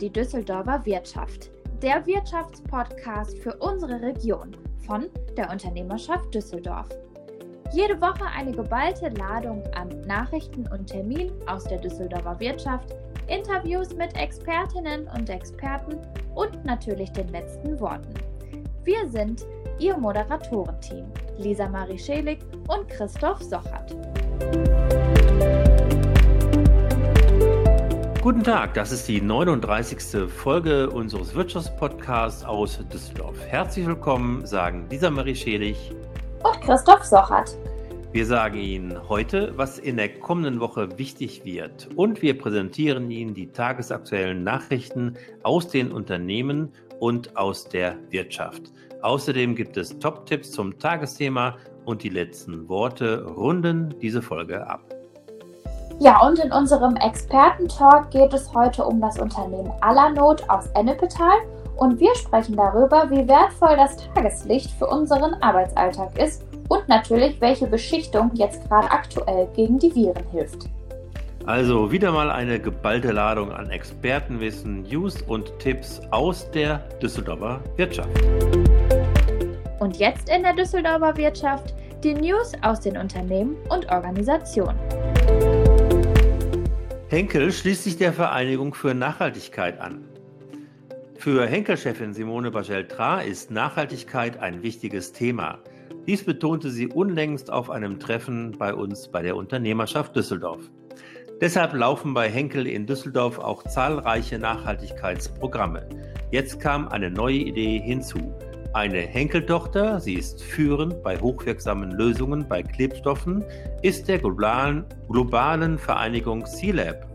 die Düsseldorfer Wirtschaft, der Wirtschaftspodcast für unsere Region von der Unternehmerschaft Düsseldorf. Jede Woche eine geballte Ladung an Nachrichten und Terminen aus der Düsseldorfer Wirtschaft, Interviews mit Expertinnen und Experten und natürlich den letzten Worten. Wir sind Ihr Moderatorenteam, Lisa Marie Schelig und Christoph Sochert. Guten Tag, das ist die 39. Folge unseres Wirtschaftspodcasts aus Düsseldorf. Herzlich willkommen, sagen Lisa Marie Schelig und Christoph Sochert. Wir sagen Ihnen heute, was in der kommenden Woche wichtig wird. Und wir präsentieren Ihnen die tagesaktuellen Nachrichten aus den Unternehmen und aus der Wirtschaft. Außerdem gibt es Top-Tipps zum Tagesthema und die letzten Worte runden diese Folge ab. Ja, und in unserem Experten-Talk geht es heute um das Unternehmen Allernot aus Ennepetal und wir sprechen darüber, wie wertvoll das Tageslicht für unseren Arbeitsalltag ist und natürlich, welche Beschichtung jetzt gerade aktuell gegen die Viren hilft. Also wieder mal eine geballte Ladung an Expertenwissen, News und Tipps aus der Düsseldorfer Wirtschaft. Und jetzt in der Düsseldorfer Wirtschaft die News aus den Unternehmen und Organisationen. Henkel schließt sich der Vereinigung für Nachhaltigkeit an. Für Henkel-Chefin Simone Bacheltra ist Nachhaltigkeit ein wichtiges Thema. Dies betonte sie unlängst auf einem Treffen bei uns bei der Unternehmerschaft Düsseldorf. Deshalb laufen bei Henkel in Düsseldorf auch zahlreiche Nachhaltigkeitsprogramme. Jetzt kam eine neue Idee hinzu. Eine Henkeltochter, sie ist führend bei hochwirksamen Lösungen bei Klebstoffen, ist der globalen, globalen Vereinigung C-Lab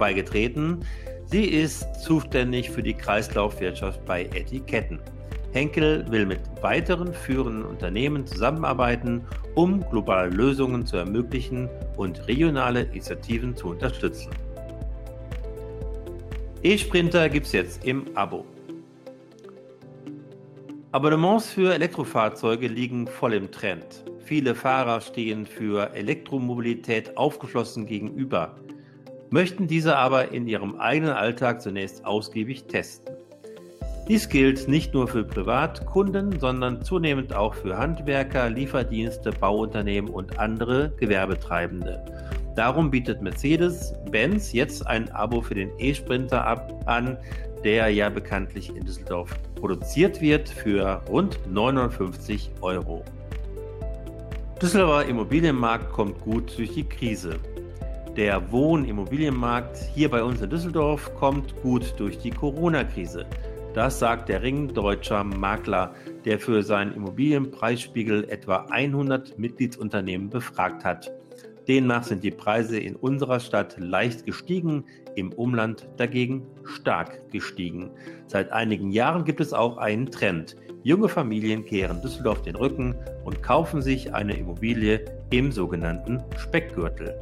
beigetreten. Sie ist zuständig für die Kreislaufwirtschaft bei Etiketten. Henkel will mit weiteren führenden Unternehmen zusammenarbeiten, um globale Lösungen zu ermöglichen und regionale Initiativen zu unterstützen. E-Sprinter gibt es jetzt im Abo. Abonnements für Elektrofahrzeuge liegen voll im Trend. Viele Fahrer stehen für Elektromobilität aufgeschlossen gegenüber, möchten diese aber in ihrem eigenen Alltag zunächst ausgiebig testen. Dies gilt nicht nur für Privatkunden, sondern zunehmend auch für Handwerker, Lieferdienste, Bauunternehmen und andere Gewerbetreibende. Darum bietet Mercedes-Benz jetzt ein Abo für den E-Sprinter an, der ja bekanntlich in Düsseldorf produziert wird für rund 950 Euro. Düsseldorfer Immobilienmarkt kommt gut durch die Krise. Der Wohnimmobilienmarkt hier bei uns in Düsseldorf kommt gut durch die Corona-Krise. Das sagt der Ring deutscher Makler, der für seinen Immobilienpreisspiegel etwa 100 Mitgliedsunternehmen befragt hat. Demnach sind die Preise in unserer Stadt leicht gestiegen, im Umland dagegen stark gestiegen. Seit einigen Jahren gibt es auch einen Trend. Junge Familien kehren Düsseldorf den Rücken und kaufen sich eine Immobilie im sogenannten Speckgürtel.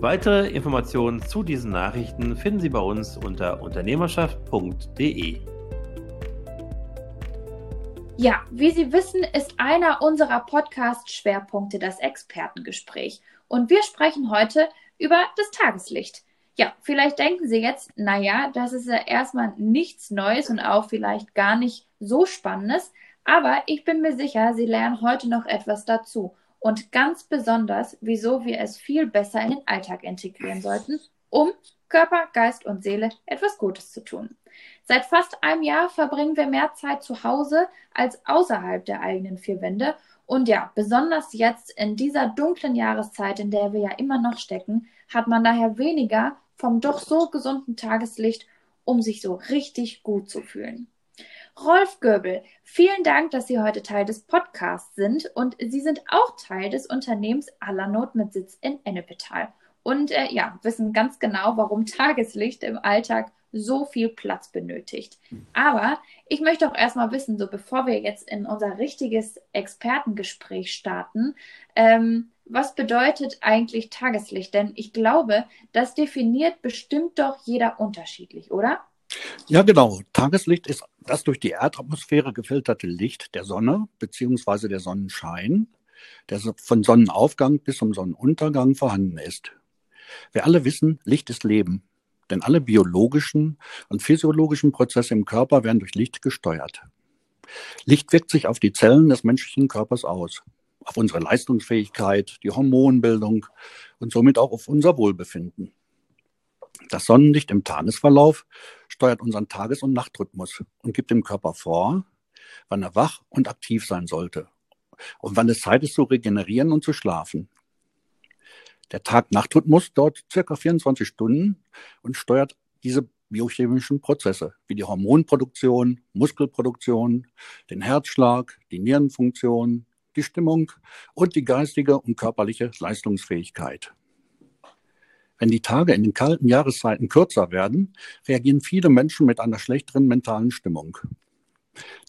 Weitere Informationen zu diesen Nachrichten finden Sie bei uns unter unternehmerschaft.de. Ja, wie Sie wissen, ist einer unserer Podcast-Schwerpunkte das Expertengespräch. Und wir sprechen heute über das Tageslicht. Ja, vielleicht denken Sie jetzt, naja, das ist ja erstmal nichts Neues und auch vielleicht gar nicht so Spannendes. Aber ich bin mir sicher, Sie lernen heute noch etwas dazu. Und ganz besonders, wieso wir es viel besser in den Alltag integrieren sollten, um Körper, Geist und Seele etwas Gutes zu tun. Seit fast einem Jahr verbringen wir mehr Zeit zu Hause als außerhalb der eigenen vier Wände und ja, besonders jetzt in dieser dunklen Jahreszeit, in der wir ja immer noch stecken, hat man daher weniger vom doch so gesunden Tageslicht, um sich so richtig gut zu fühlen. Rolf Göbel, vielen Dank, dass Sie heute Teil des Podcasts sind und Sie sind auch Teil des Unternehmens Allernot mit Sitz in Ennepetal und äh, ja, wissen ganz genau, warum Tageslicht im Alltag so viel Platz benötigt. Aber ich möchte auch erstmal wissen, so bevor wir jetzt in unser richtiges Expertengespräch starten, ähm, was bedeutet eigentlich Tageslicht? Denn ich glaube, das definiert bestimmt doch jeder unterschiedlich, oder? Ja, genau. Tageslicht ist das durch die Erdatmosphäre gefilterte Licht der Sonne bzw. der Sonnenschein, der von Sonnenaufgang bis zum Sonnenuntergang vorhanden ist. Wir alle wissen, Licht ist Leben. Denn alle biologischen und physiologischen Prozesse im Körper werden durch Licht gesteuert. Licht wirkt sich auf die Zellen des menschlichen Körpers aus, auf unsere Leistungsfähigkeit, die Hormonbildung und somit auch auf unser Wohlbefinden. Das Sonnenlicht im Tagesverlauf steuert unseren Tages- und Nachtrhythmus und gibt dem Körper vor, wann er wach und aktiv sein sollte und wann es Zeit ist zu regenerieren und zu schlafen. Der Tag-Nacht-Rhythmus dauert circa 24 Stunden und steuert diese biochemischen Prozesse wie die Hormonproduktion, Muskelproduktion, den Herzschlag, die Nierenfunktion, die Stimmung und die geistige und körperliche Leistungsfähigkeit. Wenn die Tage in den kalten Jahreszeiten kürzer werden, reagieren viele Menschen mit einer schlechteren mentalen Stimmung.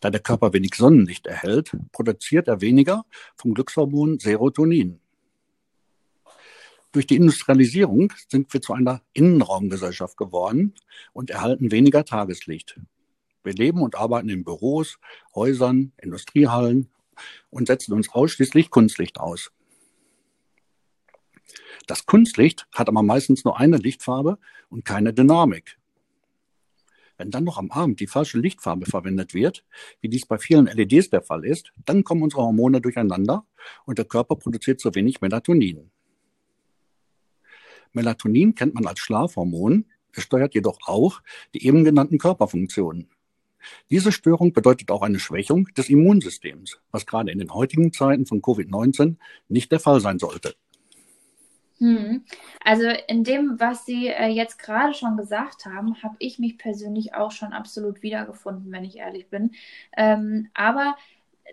Da der Körper wenig Sonnenlicht erhält, produziert er weniger vom Glückshormon Serotonin. Durch die Industrialisierung sind wir zu einer Innenraumgesellschaft geworden und erhalten weniger Tageslicht. Wir leben und arbeiten in Büros, Häusern, Industriehallen und setzen uns ausschließlich Kunstlicht aus. Das Kunstlicht hat aber meistens nur eine Lichtfarbe und keine Dynamik. Wenn dann noch am Abend die falsche Lichtfarbe verwendet wird, wie dies bei vielen LEDs der Fall ist, dann kommen unsere Hormone durcheinander und der Körper produziert zu wenig Melatonin. Melatonin kennt man als Schlafhormon, es steuert jedoch auch die eben genannten Körperfunktionen. Diese Störung bedeutet auch eine Schwächung des Immunsystems, was gerade in den heutigen Zeiten von Covid-19 nicht der Fall sein sollte. Hm. Also in dem, was Sie äh, jetzt gerade schon gesagt haben, habe ich mich persönlich auch schon absolut wiedergefunden, wenn ich ehrlich bin. Ähm, aber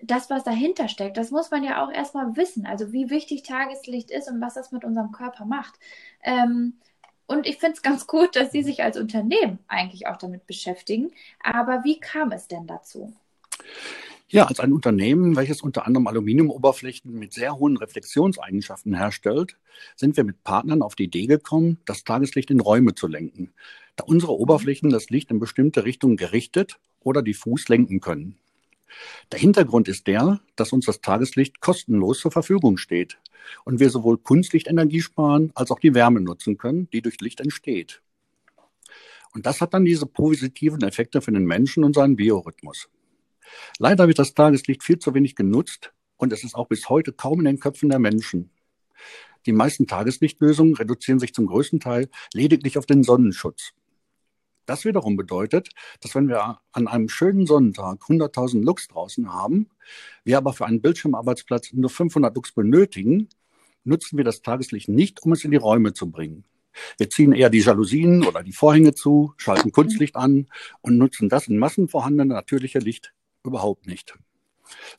das, was dahinter steckt, das muss man ja auch erstmal wissen. Also wie wichtig Tageslicht ist und was das mit unserem Körper macht. Ähm, und ich finde es ganz gut, dass Sie sich als Unternehmen eigentlich auch damit beschäftigen. Aber wie kam es denn dazu? Ja, als ein Unternehmen, welches unter anderem Aluminiumoberflächen mit sehr hohen Reflexionseigenschaften herstellt, sind wir mit Partnern auf die Idee gekommen, das Tageslicht in Räume zu lenken, da unsere Oberflächen das Licht in bestimmte Richtungen gerichtet oder diffus lenken können. Der Hintergrund ist der, dass uns das Tageslicht kostenlos zur Verfügung steht und wir sowohl Kunstlichtenergie sparen als auch die Wärme nutzen können, die durch Licht entsteht. Und das hat dann diese positiven Effekte für den Menschen und seinen Biorhythmus. Leider wird das Tageslicht viel zu wenig genutzt und es ist auch bis heute kaum in den Köpfen der Menschen. Die meisten Tageslichtlösungen reduzieren sich zum größten Teil lediglich auf den Sonnenschutz. Das wiederum bedeutet, dass wenn wir an einem schönen Sonnentag 100.000 Lux draußen haben, wir aber für einen Bildschirmarbeitsplatz nur 500 Lux benötigen, nutzen wir das Tageslicht nicht, um es in die Räume zu bringen. Wir ziehen eher die Jalousien oder die Vorhänge zu, schalten Kunstlicht an und nutzen das in Massen vorhandene natürliche Licht überhaupt nicht.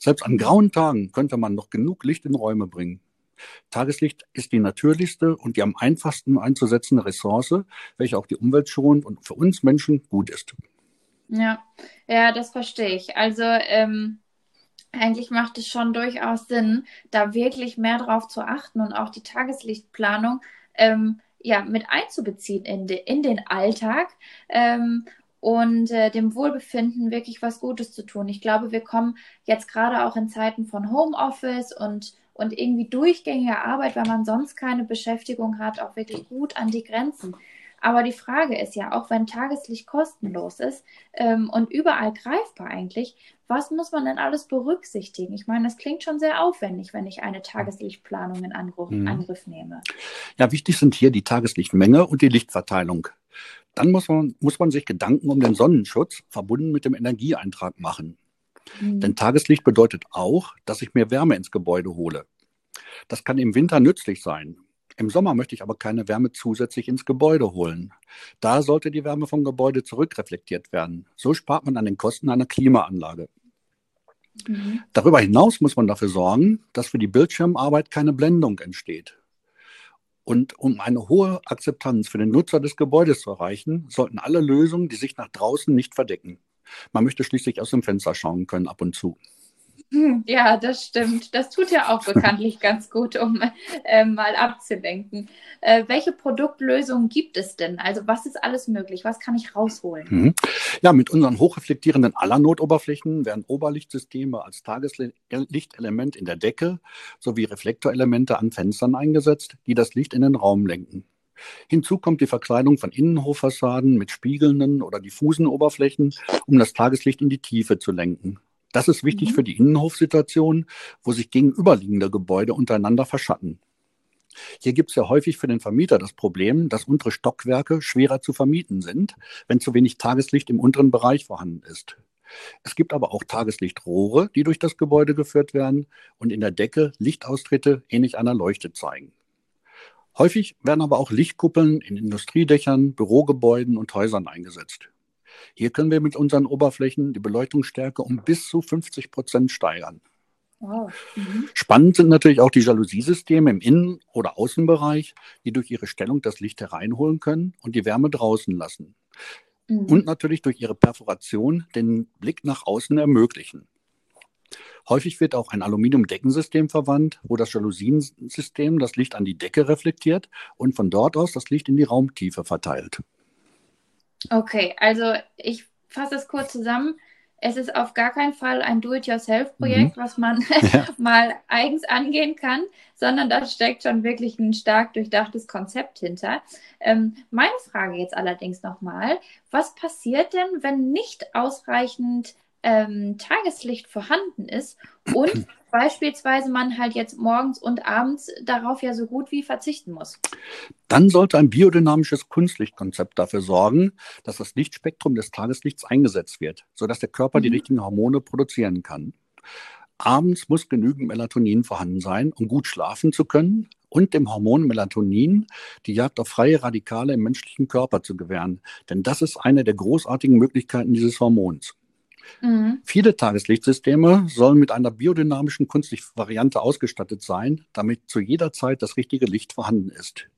Selbst an grauen Tagen könnte man noch genug Licht in Räume bringen. Tageslicht ist die natürlichste und die am einfachsten einzusetzende Ressource, welche auch die Umwelt schont und für uns Menschen gut ist. Ja, ja, das verstehe ich. Also ähm, eigentlich macht es schon durchaus Sinn, da wirklich mehr drauf zu achten und auch die Tageslichtplanung ähm, ja, mit einzubeziehen in, de, in den Alltag. Ähm, und äh, dem Wohlbefinden wirklich was Gutes zu tun. Ich glaube, wir kommen jetzt gerade auch in Zeiten von Homeoffice und, und irgendwie durchgängiger Arbeit, weil man sonst keine Beschäftigung hat, auch wirklich gut an die Grenzen. Aber die Frage ist ja, auch wenn Tageslicht kostenlos ist ähm, und überall greifbar eigentlich, was muss man denn alles berücksichtigen? Ich meine, das klingt schon sehr aufwendig, wenn ich eine Tageslichtplanung in Angriff, mhm. Angriff nehme. Ja, wichtig sind hier die Tageslichtmenge und die Lichtverteilung. Dann muss man, muss man sich Gedanken um den Sonnenschutz verbunden mit dem Energieeintrag machen. Mhm. Denn Tageslicht bedeutet auch, dass ich mehr Wärme ins Gebäude hole. Das kann im Winter nützlich sein. Im Sommer möchte ich aber keine Wärme zusätzlich ins Gebäude holen. Da sollte die Wärme vom Gebäude zurückreflektiert werden. So spart man an den Kosten einer Klimaanlage. Mhm. Darüber hinaus muss man dafür sorgen, dass für die Bildschirmarbeit keine Blendung entsteht. Und um eine hohe Akzeptanz für den Nutzer des Gebäudes zu erreichen, sollten alle Lösungen, die sich nach draußen nicht verdecken. Man möchte schließlich aus dem Fenster schauen können ab und zu. Hm, ja, das stimmt. Das tut ja auch bekanntlich ganz gut, um äh, mal abzulenken. Äh, welche Produktlösungen gibt es denn? Also was ist alles möglich? Was kann ich rausholen? Mhm. Ja, mit unseren hochreflektierenden Allernotoberflächen werden Oberlichtsysteme als Tageslichtelement in der Decke sowie Reflektorelemente an Fenstern eingesetzt, die das Licht in den Raum lenken. Hinzu kommt die Verkleidung von Innenhoffassaden mit spiegelnden oder diffusen Oberflächen, um das Tageslicht in die Tiefe zu lenken. Das ist wichtig mhm. für die Innenhofsituation, wo sich gegenüberliegende Gebäude untereinander verschatten. Hier gibt es ja häufig für den Vermieter das Problem, dass untere Stockwerke schwerer zu vermieten sind, wenn zu wenig Tageslicht im unteren Bereich vorhanden ist. Es gibt aber auch Tageslichtrohre, die durch das Gebäude geführt werden und in der Decke Lichtaustritte ähnlich einer Leuchte zeigen. Häufig werden aber auch Lichtkuppeln in Industriedächern, Bürogebäuden und Häusern eingesetzt. Hier können wir mit unseren Oberflächen die Beleuchtungsstärke um bis zu 50 Prozent steigern. Wow. Mhm. Spannend sind natürlich auch die Jalousiesysteme im Innen- oder Außenbereich, die durch ihre Stellung das Licht hereinholen können und die Wärme draußen lassen. Mhm. Und natürlich durch ihre Perforation den Blick nach außen ermöglichen. Häufig wird auch ein Aluminiumdeckensystem verwandt, wo das Jalousiensystem das Licht an die Decke reflektiert und von dort aus das Licht in die Raumtiefe verteilt. Okay, also ich fasse es kurz zusammen. Es ist auf gar keinen Fall ein Do-it-yourself-Projekt, mhm. was man ja. mal eigens angehen kann, sondern da steckt schon wirklich ein stark durchdachtes Konzept hinter. Ähm, meine Frage jetzt allerdings nochmal, was passiert denn, wenn nicht ausreichend ähm, Tageslicht vorhanden ist und beispielsweise man halt jetzt morgens und abends darauf ja so gut wie verzichten muss. Dann sollte ein biodynamisches Kunstlichtkonzept dafür sorgen, dass das Lichtspektrum des Tageslichts eingesetzt wird, sodass der Körper mhm. die richtigen Hormone produzieren kann. Abends muss genügend Melatonin vorhanden sein, um gut schlafen zu können und dem Hormon Melatonin die Jagd auf freie Radikale im menschlichen Körper zu gewähren. Denn das ist eine der großartigen Möglichkeiten dieses Hormons. Mhm. Viele Tageslichtsysteme sollen mit einer biodynamischen Kunstlichtvariante ausgestattet sein, damit zu jeder Zeit das richtige Licht vorhanden ist.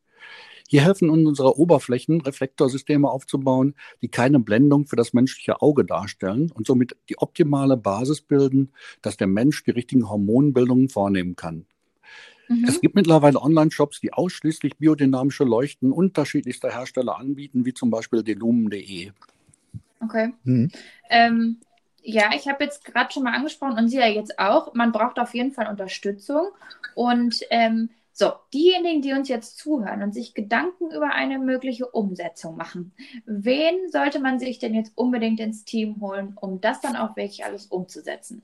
Hier helfen unsere Oberflächen, Reflektorsysteme aufzubauen, die keine Blendung für das menschliche Auge darstellen und somit die optimale Basis bilden, dass der Mensch die richtigen Hormonbildungen vornehmen kann. Mhm. Es gibt mittlerweile Online-Shops, die ausschließlich biodynamische Leuchten unterschiedlichster Hersteller anbieten, wie zum Beispiel delumen.de. Okay. Mhm. Ähm, ja, ich habe jetzt gerade schon mal angesprochen und Sie ja jetzt auch, man braucht auf jeden Fall Unterstützung. Und ähm, so, diejenigen, die uns jetzt zuhören und sich Gedanken über eine mögliche Umsetzung machen, wen sollte man sich denn jetzt unbedingt ins Team holen, um das dann auch wirklich alles umzusetzen?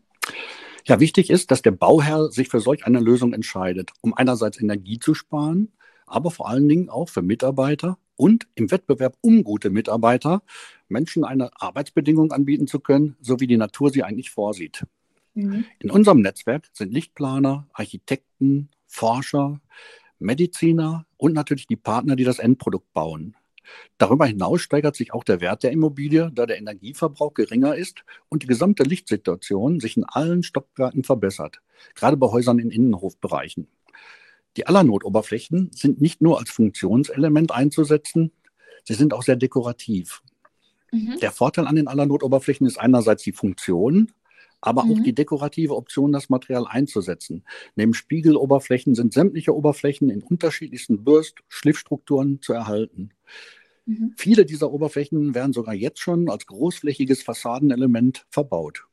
Ja, wichtig ist, dass der Bauherr sich für solch eine Lösung entscheidet, um einerseits Energie zu sparen, aber vor allen Dingen auch für Mitarbeiter und im Wettbewerb um gute Mitarbeiter Menschen eine Arbeitsbedingung anbieten zu können, so wie die Natur sie eigentlich vorsieht. Mhm. In unserem Netzwerk sind Lichtplaner, Architekten, Forscher, Mediziner und natürlich die Partner, die das Endprodukt bauen. Darüber hinaus steigert sich auch der Wert der Immobilie, da der Energieverbrauch geringer ist und die gesamte Lichtsituation sich in allen Stockwerken verbessert, gerade bei Häusern in Innenhofbereichen. Die Allernotoberflächen sind nicht nur als Funktionselement einzusetzen, sie sind auch sehr dekorativ. Mhm. Der Vorteil an den Allernotoberflächen ist einerseits die Funktion, aber mhm. auch die dekorative Option, das Material einzusetzen. Neben Spiegeloberflächen sind sämtliche Oberflächen in unterschiedlichsten Bürst-, Schliffstrukturen zu erhalten. Mhm. Viele dieser Oberflächen werden sogar jetzt schon als großflächiges Fassadenelement verbaut.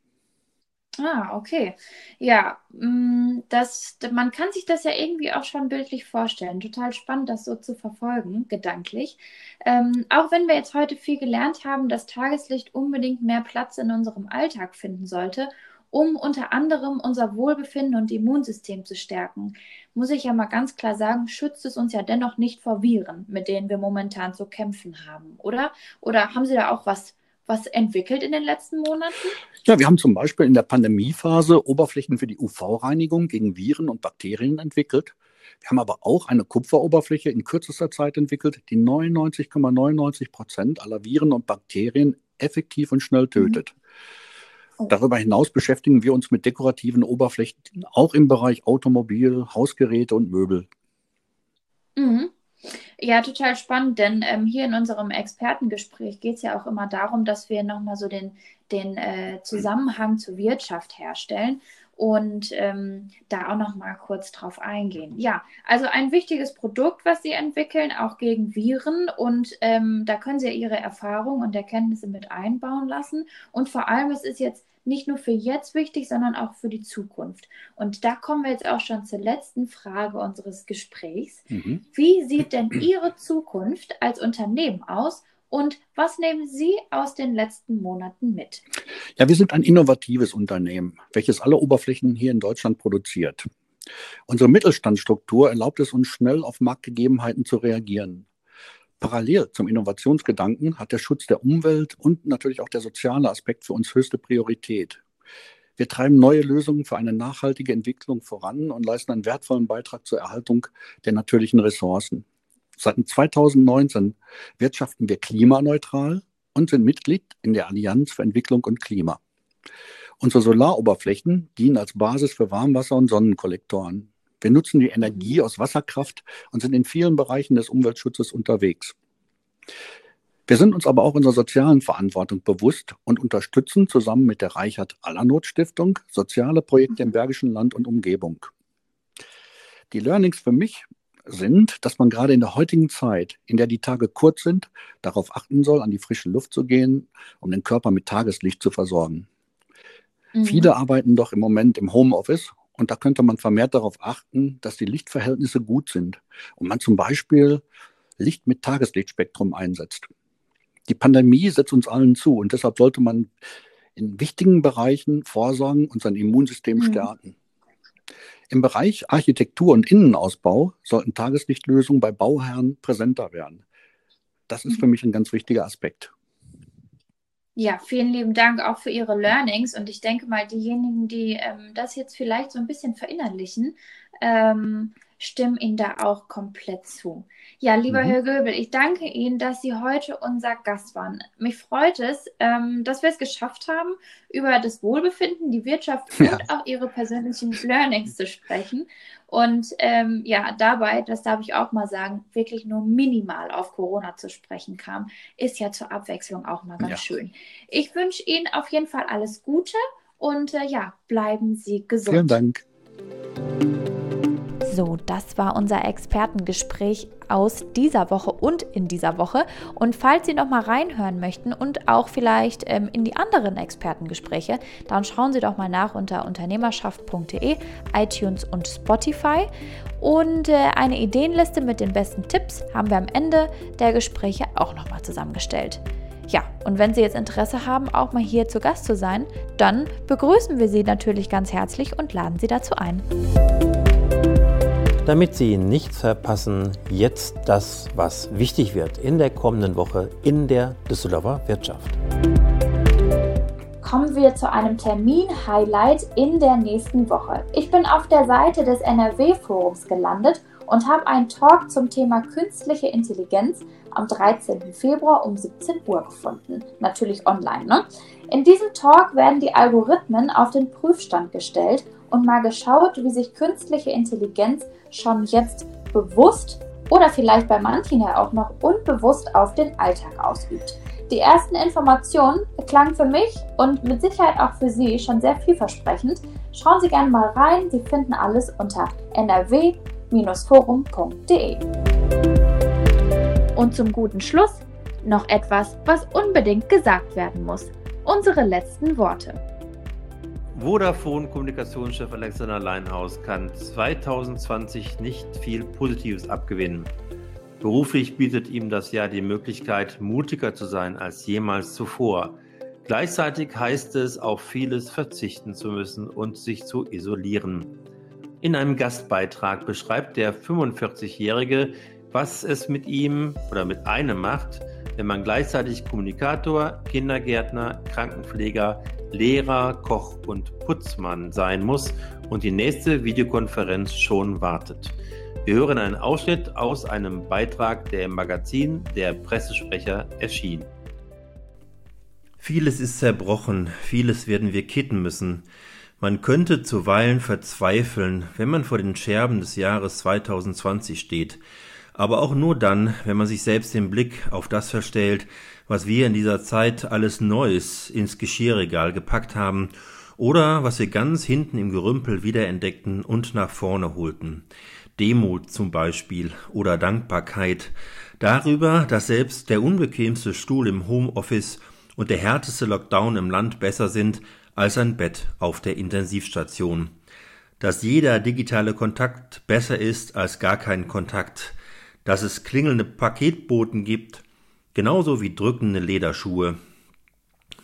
Ah, okay. Ja, mm, das, man kann sich das ja irgendwie auch schon bildlich vorstellen. Total spannend, das so zu verfolgen, gedanklich. Ähm, auch wenn wir jetzt heute viel gelernt haben, dass Tageslicht unbedingt mehr Platz in unserem Alltag finden sollte, um unter anderem unser Wohlbefinden und Immunsystem zu stärken, muss ich ja mal ganz klar sagen, schützt es uns ja dennoch nicht vor Viren, mit denen wir momentan zu kämpfen haben, oder? Oder haben Sie da auch was was entwickelt in den letzten Monaten? Ja, wir haben zum Beispiel in der Pandemiephase Oberflächen für die UV-Reinigung gegen Viren und Bakterien entwickelt. Wir haben aber auch eine Kupferoberfläche in kürzester Zeit entwickelt, die 99,99 Prozent aller Viren und Bakterien effektiv und schnell tötet. Mhm. Oh. Darüber hinaus beschäftigen wir uns mit dekorativen Oberflächen auch im Bereich Automobil, Hausgeräte und Möbel. Mhm. Ja, total spannend, denn ähm, hier in unserem Expertengespräch geht es ja auch immer darum, dass wir nochmal so den, den äh, Zusammenhang zur Wirtschaft herstellen und ähm, da auch nochmal kurz drauf eingehen. Ja, also ein wichtiges Produkt, was Sie entwickeln, auch gegen Viren und ähm, da können Sie Ihre Erfahrungen und Erkenntnisse mit einbauen lassen und vor allem, es ist jetzt nicht nur für jetzt wichtig, sondern auch für die Zukunft. Und da kommen wir jetzt auch schon zur letzten Frage unseres Gesprächs. Mhm. Wie sieht denn Ihre Zukunft als Unternehmen aus? Und was nehmen Sie aus den letzten Monaten mit? Ja, wir sind ein innovatives Unternehmen, welches alle Oberflächen hier in Deutschland produziert. Unsere Mittelstandsstruktur erlaubt es uns schnell auf Marktgegebenheiten zu reagieren. Parallel zum Innovationsgedanken hat der Schutz der Umwelt und natürlich auch der soziale Aspekt für uns höchste Priorität. Wir treiben neue Lösungen für eine nachhaltige Entwicklung voran und leisten einen wertvollen Beitrag zur Erhaltung der natürlichen Ressourcen. Seit 2019 wirtschaften wir klimaneutral und sind Mitglied in der Allianz für Entwicklung und Klima. Unsere Solaroberflächen dienen als Basis für Warmwasser- und Sonnenkollektoren. Wir nutzen die Energie aus Wasserkraft und sind in vielen Bereichen des Umweltschutzes unterwegs. Wir sind uns aber auch unserer sozialen Verantwortung bewusst und unterstützen zusammen mit der Reichert Allernot Stiftung soziale Projekte im Bergischen Land und Umgebung. Die Learnings für mich sind, dass man gerade in der heutigen Zeit, in der die Tage kurz sind, darauf achten soll, an die frische Luft zu gehen, um den Körper mit Tageslicht zu versorgen. Mhm. Viele arbeiten doch im Moment im Homeoffice und da könnte man vermehrt darauf achten, dass die Lichtverhältnisse gut sind und man zum Beispiel Licht mit Tageslichtspektrum einsetzt. Die Pandemie setzt uns allen zu und deshalb sollte man in wichtigen Bereichen vorsorgen und sein Immunsystem mhm. stärken. Im Bereich Architektur und Innenausbau sollten Tageslichtlösungen bei Bauherren präsenter werden. Das ist für mhm. mich ein ganz wichtiger Aspekt. Ja, vielen lieben Dank auch für Ihre Learnings. Und ich denke mal, diejenigen, die ähm, das jetzt vielleicht so ein bisschen verinnerlichen, ähm, stimmen Ihnen da auch komplett zu. Ja, lieber mhm. Herr Göbel, ich danke Ihnen, dass Sie heute unser Gast waren. Mich freut es, ähm, dass wir es geschafft haben, über das Wohlbefinden, die Wirtschaft ja. und auch Ihre persönlichen Learnings zu sprechen. Und ähm, ja, dabei, das darf ich auch mal sagen, wirklich nur minimal auf Corona zu sprechen kam, ist ja zur Abwechslung auch mal ganz ja. schön. Ich wünsche Ihnen auf jeden Fall alles Gute und äh, ja, bleiben Sie gesund. Vielen Dank. So, das war unser Expertengespräch aus dieser Woche und in dieser Woche. Und falls Sie noch mal reinhören möchten und auch vielleicht ähm, in die anderen Expertengespräche, dann schauen Sie doch mal nach unter unternehmerschaft.de, iTunes und Spotify. Und äh, eine Ideenliste mit den besten Tipps haben wir am Ende der Gespräche auch noch mal zusammengestellt. Ja, und wenn Sie jetzt Interesse haben, auch mal hier zu Gast zu sein, dann begrüßen wir Sie natürlich ganz herzlich und laden Sie dazu ein. Damit Sie nichts verpassen, jetzt das, was wichtig wird in der kommenden Woche in der Düsseldorfer Wirtschaft. Kommen wir zu einem Termin-Highlight in der nächsten Woche. Ich bin auf der Seite des NRW-Forums gelandet und habe einen Talk zum Thema künstliche Intelligenz am 13. Februar um 17 Uhr gefunden. Natürlich online. Ne? In diesem Talk werden die Algorithmen auf den Prüfstand gestellt und mal geschaut, wie sich künstliche Intelligenz schon jetzt bewusst oder vielleicht bei manchen ja auch noch unbewusst auf den Alltag ausübt. Die ersten Informationen klangen für mich und mit Sicherheit auch für Sie schon sehr vielversprechend. Schauen Sie gerne mal rein. Sie finden alles unter nrw-forum.de. Und zum guten Schluss noch etwas, was unbedingt gesagt werden muss. Unsere letzten Worte. Vodafone Kommunikationschef Alexander Leinhaus kann 2020 nicht viel Positives abgewinnen. Beruflich bietet ihm das Jahr die Möglichkeit, mutiger zu sein als jemals zuvor. Gleichzeitig heißt es, auf vieles verzichten zu müssen und sich zu isolieren. In einem Gastbeitrag beschreibt der 45-Jährige, was es mit ihm oder mit einem macht, wenn man gleichzeitig Kommunikator, Kindergärtner, Krankenpfleger, Lehrer, Koch und Putzmann sein muss und die nächste Videokonferenz schon wartet. Wir hören einen Ausschnitt aus einem Beitrag, der im Magazin Der Pressesprecher erschien. Vieles ist zerbrochen, vieles werden wir kitten müssen. Man könnte zuweilen verzweifeln, wenn man vor den Scherben des Jahres 2020 steht, aber auch nur dann, wenn man sich selbst den Blick auf das verstellt, was wir in dieser Zeit alles Neues ins Geschirrregal gepackt haben oder was wir ganz hinten im Gerümpel wiederentdeckten und nach vorne holten. Demut zum Beispiel oder Dankbarkeit darüber, dass selbst der unbequemste Stuhl im Homeoffice und der härteste Lockdown im Land besser sind als ein Bett auf der Intensivstation. Dass jeder digitale Kontakt besser ist als gar kein Kontakt. Dass es klingelnde Paketboten gibt, genauso wie drückende Lederschuhe.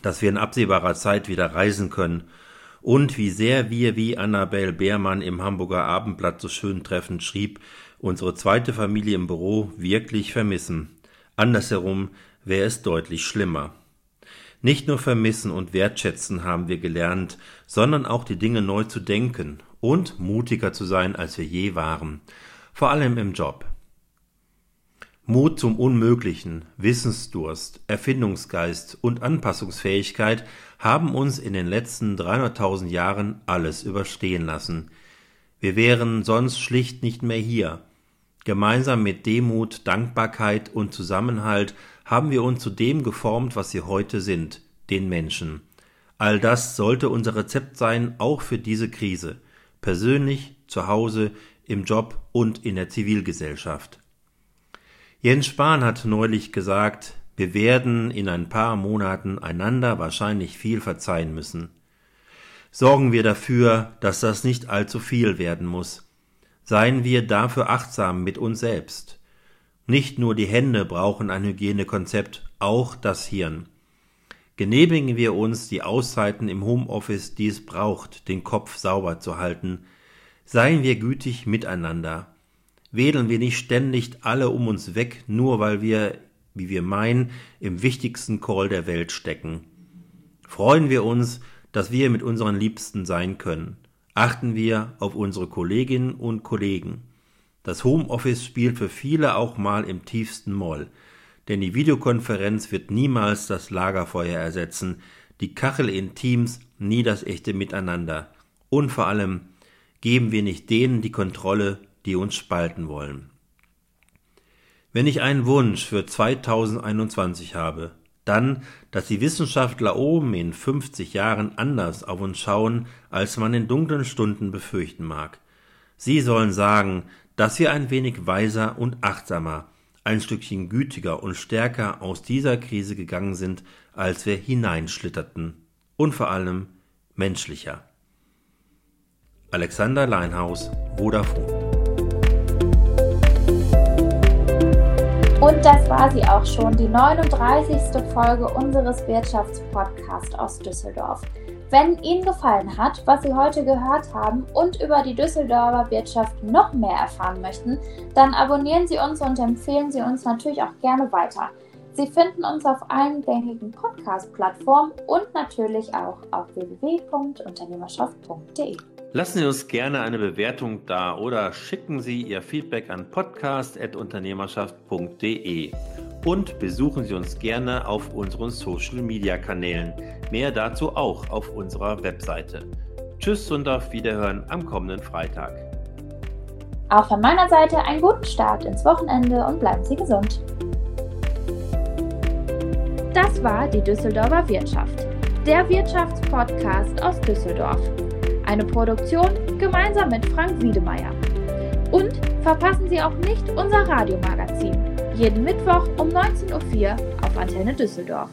Dass wir in absehbarer Zeit wieder reisen können. Und wie sehr wir, wie Annabel Beermann im Hamburger Abendblatt so schön treffend schrieb, unsere zweite Familie im Büro wirklich vermissen. Andersherum wäre es deutlich schlimmer. Nicht nur vermissen und wertschätzen haben wir gelernt, sondern auch die Dinge neu zu denken und mutiger zu sein, als wir je waren, vor allem im Job. Mut zum Unmöglichen, Wissensdurst, Erfindungsgeist und Anpassungsfähigkeit haben uns in den letzten 300.000 Jahren alles überstehen lassen. Wir wären sonst schlicht nicht mehr hier. Gemeinsam mit Demut, Dankbarkeit und Zusammenhalt haben wir uns zu dem geformt, was wir heute sind, den Menschen. All das sollte unser Rezept sein, auch für diese Krise, persönlich, zu Hause, im Job und in der Zivilgesellschaft. Jens Spahn hat neulich gesagt, wir werden in ein paar Monaten einander wahrscheinlich viel verzeihen müssen. Sorgen wir dafür, dass das nicht allzu viel werden muss. Seien wir dafür achtsam mit uns selbst. Nicht nur die Hände brauchen ein Hygienekonzept, auch das Hirn. Genehmigen wir uns die Auszeiten im Homeoffice, die es braucht, den Kopf sauber zu halten. Seien wir gütig miteinander. Wedeln wir nicht ständig alle um uns weg, nur weil wir, wie wir meinen, im wichtigsten Call der Welt stecken. Freuen wir uns, dass wir mit unseren Liebsten sein können. Achten wir auf unsere Kolleginnen und Kollegen. Das Homeoffice spielt für viele auch mal im tiefsten Moll, denn die Videokonferenz wird niemals das Lagerfeuer ersetzen, die Kachel in Teams nie das echte Miteinander. Und vor allem geben wir nicht denen die Kontrolle, die uns spalten wollen. Wenn ich einen Wunsch für 2021 habe, dann, dass die Wissenschaftler oben in 50 Jahren anders auf uns schauen, als man in dunklen Stunden befürchten mag. Sie sollen sagen, dass wir ein wenig weiser und achtsamer, ein Stückchen gütiger und stärker aus dieser Krise gegangen sind, als wir hineinschlitterten, und vor allem menschlicher. Alexander Leinhaus, Vodafone. Und das war sie auch schon, die 39. Folge unseres Wirtschaftspodcasts aus Düsseldorf. Wenn Ihnen gefallen hat, was Sie heute gehört haben und über die Düsseldorfer Wirtschaft noch mehr erfahren möchten, dann abonnieren Sie uns und empfehlen Sie uns natürlich auch gerne weiter. Sie finden uns auf allen gängigen Podcast-Plattformen und natürlich auch auf www.unternehmerschaft.de. Lassen Sie uns gerne eine Bewertung da oder schicken Sie Ihr Feedback an podcast.unternehmerschaft.de und besuchen Sie uns gerne auf unseren Social-Media-Kanälen. Mehr dazu auch auf unserer Webseite. Tschüss und auf Wiederhören am kommenden Freitag. Auch von meiner Seite einen guten Start ins Wochenende und bleiben Sie gesund. Das war die Düsseldorfer Wirtschaft, der Wirtschaftspodcast aus Düsseldorf. Eine Produktion gemeinsam mit Frank Wiedemeyer. Und verpassen Sie auch nicht unser Radiomagazin. Jeden Mittwoch um 19.04 Uhr auf Antenne Düsseldorf.